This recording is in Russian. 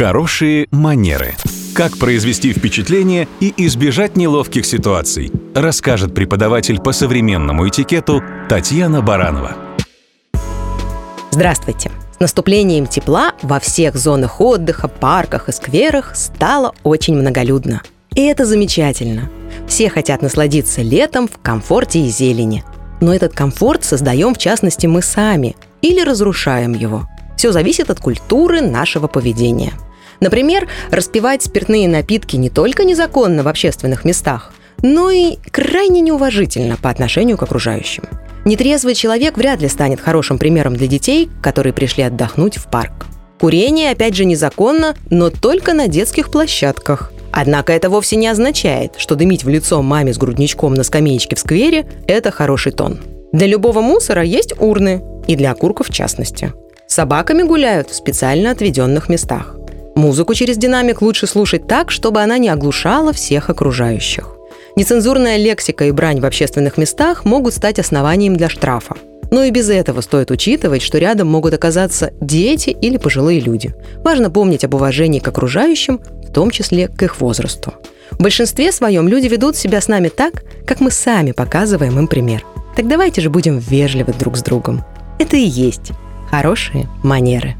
Хорошие манеры. Как произвести впечатление и избежать неловких ситуаций, расскажет преподаватель по современному этикету Татьяна Баранова. Здравствуйте! С наступлением тепла во всех зонах отдыха, парках и скверах стало очень многолюдно. И это замечательно. Все хотят насладиться летом в комфорте и зелени. Но этот комфорт создаем в частности мы сами или разрушаем его – все зависит от культуры нашего поведения. Например, распивать спиртные напитки не только незаконно в общественных местах, но и крайне неуважительно по отношению к окружающим. Нетрезвый человек вряд ли станет хорошим примером для детей, которые пришли отдохнуть в парк. Курение, опять же, незаконно, но только на детских площадках. Однако это вовсе не означает, что дымить в лицо маме с грудничком на скамеечке в сквере – это хороший тон. Для любого мусора есть урны, и для окурков в частности. Собаками гуляют в специально отведенных местах. Музыку через динамик лучше слушать так, чтобы она не оглушала всех окружающих. Нецензурная лексика и брань в общественных местах могут стать основанием для штрафа. Но и без этого стоит учитывать, что рядом могут оказаться дети или пожилые люди. Важно помнить об уважении к окружающим, в том числе к их возрасту. В большинстве своем люди ведут себя с нами так, как мы сами показываем им пример. Так давайте же будем вежливы друг с другом. Это и есть хорошие манеры.